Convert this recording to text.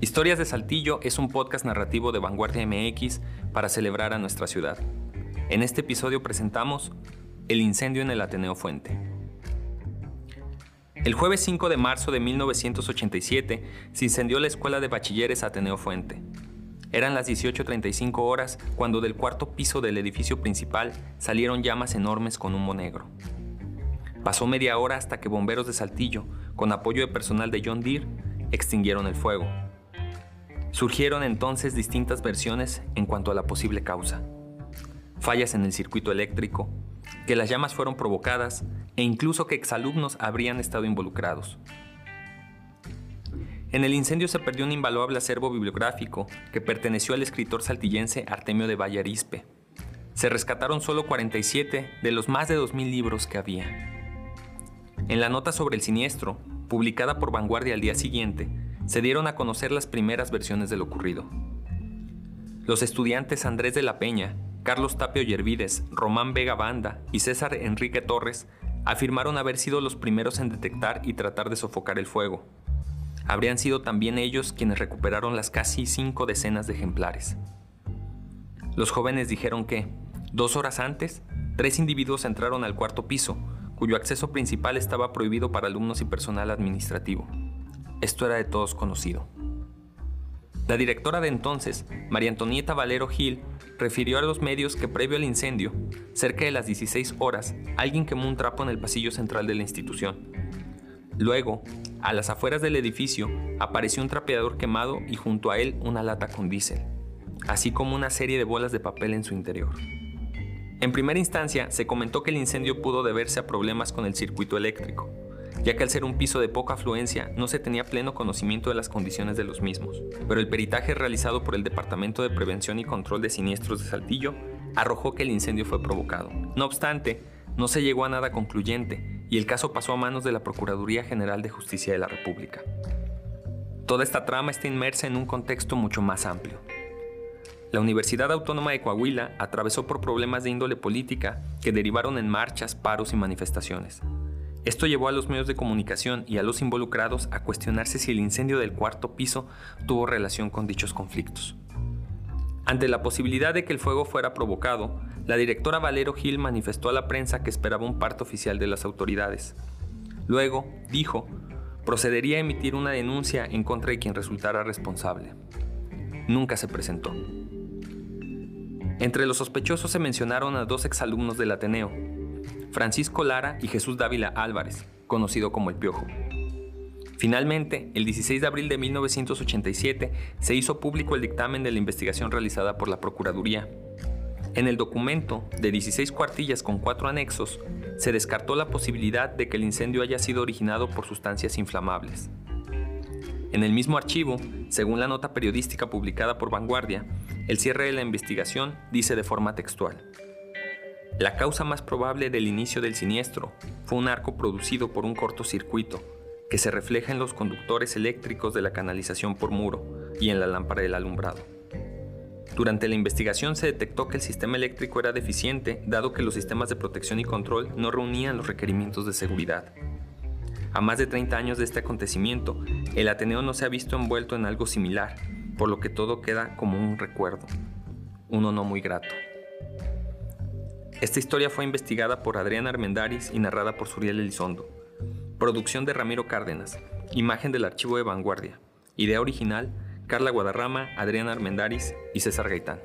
Historias de Saltillo es un podcast narrativo de Vanguardia MX para celebrar a nuestra ciudad. En este episodio presentamos El incendio en el Ateneo Fuente. El jueves 5 de marzo de 1987 se incendió la escuela de bachilleres Ateneo Fuente. Eran las 18.35 horas cuando del cuarto piso del edificio principal salieron llamas enormes con humo negro. Pasó media hora hasta que bomberos de Saltillo, con apoyo de personal de John Deere, extinguieron el fuego. Surgieron entonces distintas versiones en cuanto a la posible causa. Fallas en el circuito eléctrico, que las llamas fueron provocadas e incluso que exalumnos habrían estado involucrados. En el incendio se perdió un invaluable acervo bibliográfico que perteneció al escritor saltillense Artemio de Vallarispe. Se rescataron solo 47 de los más de 2.000 libros que había. En la nota sobre el siniestro, publicada por Vanguardia al día siguiente, se dieron a conocer las primeras versiones de lo ocurrido. Los estudiantes Andrés de la Peña, Carlos Tapio Yervides, Román Vega Banda y César Enrique Torres afirmaron haber sido los primeros en detectar y tratar de sofocar el fuego. Habrían sido también ellos quienes recuperaron las casi cinco decenas de ejemplares. Los jóvenes dijeron que, dos horas antes, tres individuos entraron al cuarto piso, cuyo acceso principal estaba prohibido para alumnos y personal administrativo. Esto era de todos conocido. La directora de entonces, María Antonieta Valero Gil, refirió a los medios que previo al incendio, cerca de las 16 horas, alguien quemó un trapo en el pasillo central de la institución. Luego, a las afueras del edificio, apareció un trapeador quemado y junto a él una lata con diésel, así como una serie de bolas de papel en su interior. En primera instancia, se comentó que el incendio pudo deberse a problemas con el circuito eléctrico, ya que al ser un piso de poca afluencia no se tenía pleno conocimiento de las condiciones de los mismos, pero el peritaje realizado por el Departamento de Prevención y Control de Siniestros de Saltillo arrojó que el incendio fue provocado. No obstante, no se llegó a nada concluyente y el caso pasó a manos de la Procuraduría General de Justicia de la República. Toda esta trama está inmersa en un contexto mucho más amplio. La Universidad Autónoma de Coahuila atravesó por problemas de índole política que derivaron en marchas, paros y manifestaciones. Esto llevó a los medios de comunicación y a los involucrados a cuestionarse si el incendio del cuarto piso tuvo relación con dichos conflictos. Ante la posibilidad de que el fuego fuera provocado, la directora Valero Gil manifestó a la prensa que esperaba un parte oficial de las autoridades. Luego, dijo, procedería a emitir una denuncia en contra de quien resultara responsable. Nunca se presentó. Entre los sospechosos se mencionaron a dos exalumnos del Ateneo, Francisco Lara y Jesús Dávila Álvarez, conocido como El Piojo. Finalmente, el 16 de abril de 1987 se hizo público el dictamen de la investigación realizada por la Procuraduría. En el documento, de 16 cuartillas con cuatro anexos, se descartó la posibilidad de que el incendio haya sido originado por sustancias inflamables. En el mismo archivo, según la nota periodística publicada por Vanguardia, el cierre de la investigación dice de forma textual. La causa más probable del inicio del siniestro fue un arco producido por un cortocircuito que se refleja en los conductores eléctricos de la canalización por muro y en la lámpara del alumbrado. Durante la investigación se detectó que el sistema eléctrico era deficiente dado que los sistemas de protección y control no reunían los requerimientos de seguridad. A más de 30 años de este acontecimiento, el Ateneo no se ha visto envuelto en algo similar, por lo que todo queda como un recuerdo, uno no muy grato. Esta historia fue investigada por Adrián Armendaris y narrada por Suriel Elizondo. Producción de Ramiro Cárdenas. Imagen del archivo de vanguardia. Idea original, Carla Guadarrama, Adrián Armendaris y César Gaitán.